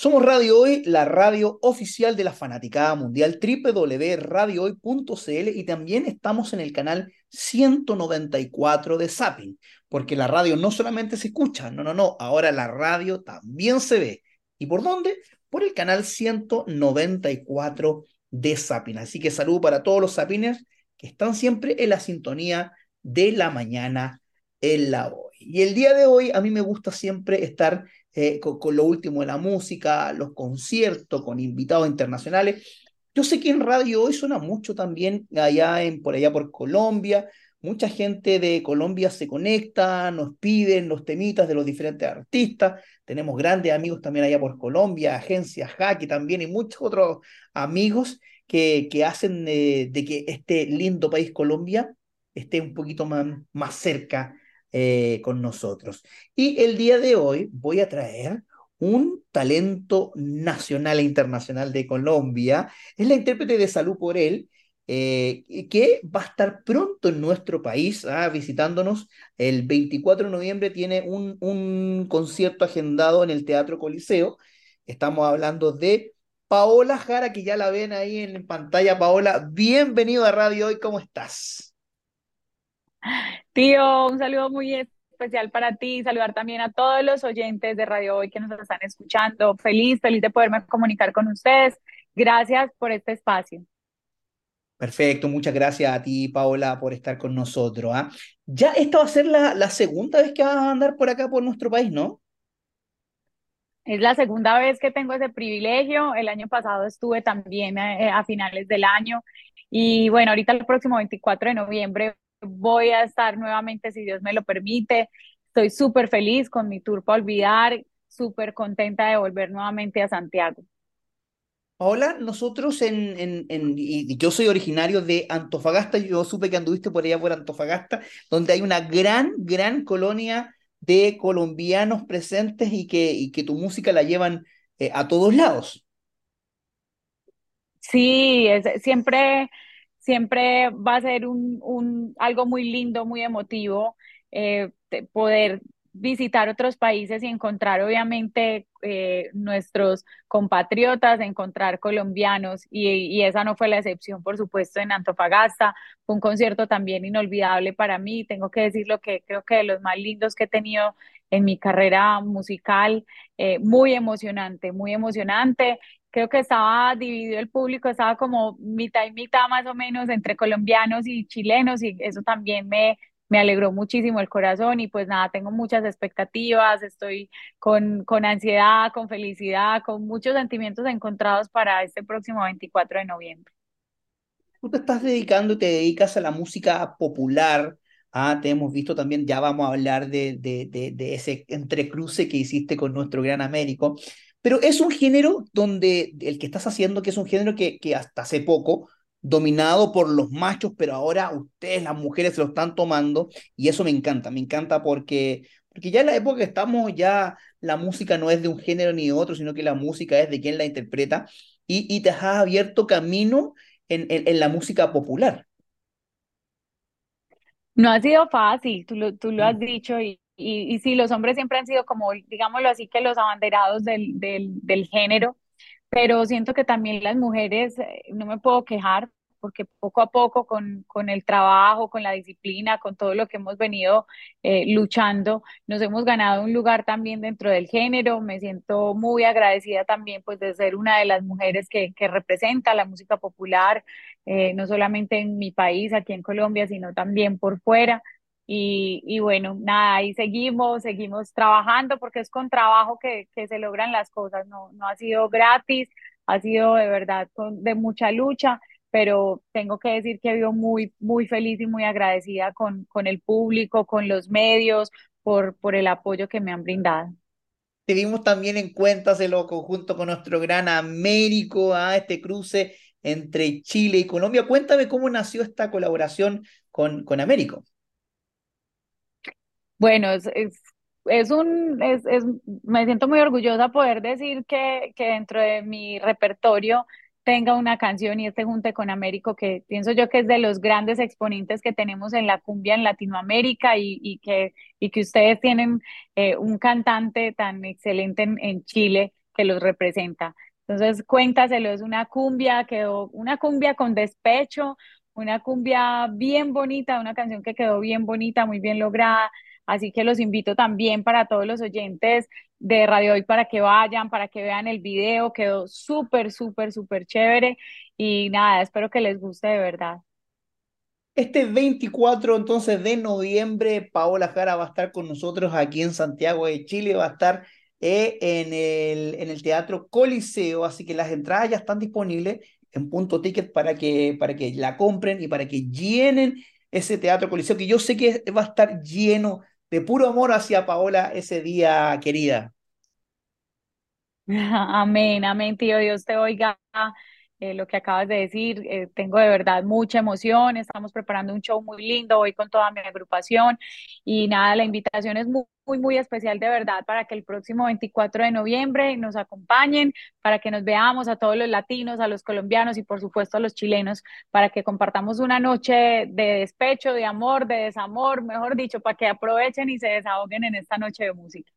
Somos Radio Hoy, la radio oficial de la fanaticada mundial, www.radiohoy.cl y también estamos en el canal 194 de Zapping, porque la radio no solamente se escucha, no, no, no, ahora la radio también se ve. ¿Y por dónde? Por el canal 194 de Zapping. Así que saludo para todos los Zappiners que están siempre en la sintonía de la mañana en la hoy. Y el día de hoy a mí me gusta siempre estar eh, con, lo último de la música, los conciertos, con invitados internacionales. Yo sé que en radio hoy suena mucho también allá en, por allá por Colombia. Mucha gente de Colombia se conecta, nos piden los temitas de los diferentes artistas. Tenemos grandes amigos también allá por Colombia, agencias Hack también y muchos otros amigos que, hacen de que este lindo país Colombia esté un poquito más, más cerca eh, con nosotros. Y el día de hoy voy a traer un talento nacional e internacional de Colombia. Es la intérprete de Salud por él, eh, que va a estar pronto en nuestro país, ah, visitándonos. El 24 de noviembre tiene un, un concierto agendado en el Teatro Coliseo. Estamos hablando de Paola Jara, que ya la ven ahí en pantalla. Paola, bienvenido a Radio Hoy, ¿cómo estás? Tío, un saludo muy especial para ti, saludar también a todos los oyentes de Radio Hoy que nos están escuchando. Feliz, feliz de poderme comunicar con ustedes. Gracias por este espacio. Perfecto, muchas gracias a ti, Paola, por estar con nosotros. ¿ah? Ya esta va a ser la, la segunda vez que vas a andar por acá, por nuestro país, ¿no? Es la segunda vez que tengo ese privilegio. El año pasado estuve también eh, a finales del año. Y bueno, ahorita el próximo 24 de noviembre voy a estar nuevamente, si Dios me lo permite. Estoy súper feliz con mi tour para olvidar, súper contenta de volver nuevamente a Santiago. Hola, nosotros en, en, en, y yo soy originario de Antofagasta, yo supe que anduviste por allá por Antofagasta, donde hay una gran, gran colonia de colombianos presentes y que, y que tu música la llevan eh, a todos lados. Sí, es, siempre siempre va a ser un, un algo muy lindo, muy emotivo, eh, poder visitar otros países y encontrar obviamente eh, nuestros compatriotas, encontrar colombianos y, y, esa no fue la excepción, por supuesto, en Antofagasta. Fue un concierto también inolvidable para mí. Tengo que decir lo que creo que de los más lindos que he tenido en mi carrera musical, eh, muy emocionante, muy emocionante creo que estaba dividido el público, estaba como mitad y mitad más o menos entre colombianos y chilenos y eso también me, me alegró muchísimo el corazón y pues nada, tengo muchas expectativas, estoy con, con ansiedad, con felicidad, con muchos sentimientos encontrados para este próximo 24 de noviembre. Tú te estás dedicando, te dedicas a la música popular, Ah, te hemos visto también, ya vamos a hablar de, de, de, de ese entrecruce que hiciste con nuestro gran Américo. Pero es un género donde el que estás haciendo, que es un género que, que hasta hace poco, dominado por los machos, pero ahora ustedes, las mujeres, se lo están tomando y eso me encanta, me encanta porque, porque ya en la época que estamos, ya la música no es de un género ni de otro, sino que la música es de quien la interpreta y, y te has abierto camino en, en, la música popular. No ha sido fácil, tú lo, tú lo has mm. dicho y, y, y sí, los hombres siempre han sido como, digámoslo así, que los abanderados del, del, del género, pero siento que también las mujeres, eh, no me puedo quejar, porque poco a poco con, con, el trabajo, con la disciplina, con todo lo que hemos venido eh, luchando, nos hemos ganado un lugar también dentro del género. Me siento muy agradecida también pues de ser una de las mujeres que, que representa la música popular, eh, no solamente en mi país, aquí en Colombia, sino también por fuera. Y, y, bueno, nada, ahí seguimos, seguimos trabajando porque es con trabajo que, que se logran las cosas, no, no ha sido gratis, ha sido de verdad con, de mucha lucha, pero tengo que decir que vivo muy, muy feliz y muy agradecida con, con el público, con los medios, por, por el apoyo que me han brindado. Te vimos también en Cuéntaselo conjunto con nuestro gran Américo, a ¿ah? este cruce entre Chile y Colombia. Cuéntame cómo nació esta colaboración con, con Américo. Bueno, es, es, un, es, es, me siento muy orgullosa poder decir que, que dentro de mi repertorio tenga una canción y este junte con Américo, que pienso yo que es de los grandes exponentes que tenemos en la cumbia en Latinoamérica y, y que, y que ustedes tienen eh, un cantante tan excelente en, en Chile que los representa. Entonces, cuéntaselo, es una cumbia, quedó una cumbia con despecho, una cumbia bien bonita, una canción que quedó bien bonita, muy bien lograda. Así que los invito también para todos los oyentes de Radio Hoy para que vayan, para que vean el video. Quedó súper, súper, súper chévere. Y nada, espero que les guste de verdad. Este 24 entonces de noviembre, Paola Jara va a estar con nosotros aquí en Santiago de Chile, va a estar eh, en, el, en el Teatro Coliseo, así que las entradas ya están disponibles en punto ticket para que, para que la compren y para que llenen ese Teatro Coliseo, que yo sé que va a estar lleno de puro amor hacia Paola ese día, querida. Amén, amén, tío, Dios te oiga. Eh, lo que acabas de decir. Eh, tengo de verdad mucha emoción, estamos preparando un show muy lindo, voy con toda mi agrupación y nada, la invitación es muy, muy, muy especial de verdad para que el próximo 24 de noviembre nos acompañen, para que nos veamos a todos los latinos, a los colombianos y por supuesto a los chilenos, para que compartamos una noche de despecho, de amor, de desamor, mejor dicho, para que aprovechen y se desahoguen en esta noche de música.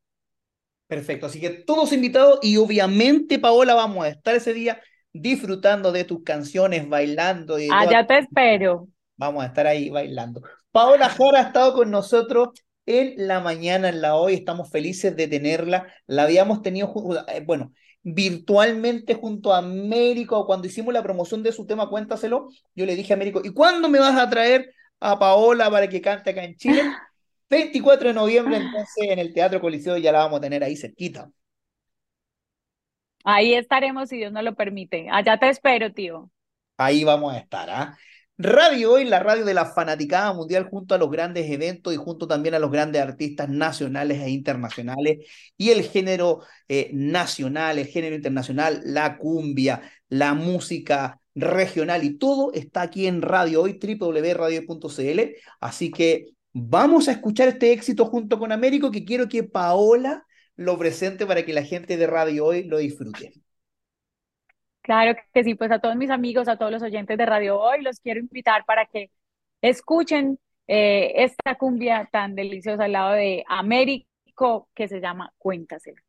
Perfecto, así que todos invitados y obviamente Paola vamos a estar ese día disfrutando de tus canciones, bailando. Y Allá te espero. Vamos a estar ahí bailando. Paola Jara ha estado con nosotros en la mañana, en la hoy. Estamos felices de tenerla. La habíamos tenido, eh, bueno, virtualmente junto a Américo. Cuando hicimos la promoción de su tema, cuéntaselo. Yo le dije a Américo, ¿y cuándo me vas a traer a Paola para que cante acá en Chile? 24 de noviembre, entonces, en el Teatro Coliseo, ya la vamos a tener ahí cerquita. Ahí estaremos si Dios nos lo permite. Allá te espero, tío. Ahí vamos a estar, ¿ah? Radio Hoy, la radio de la fanaticada mundial, junto a los grandes eventos y junto también a los grandes artistas nacionales e internacionales y el género eh, nacional, el género internacional, la cumbia, la música regional y todo está aquí en Radio Hoy, www.radio.cl. Así que vamos a escuchar este éxito junto con Américo, que quiero que Paola lo presente para que la gente de Radio Hoy lo disfrute. Claro que sí, pues a todos mis amigos, a todos los oyentes de Radio Hoy, los quiero invitar para que escuchen eh, esta cumbia tan deliciosa al lado de Américo que se llama Cuéntaselo.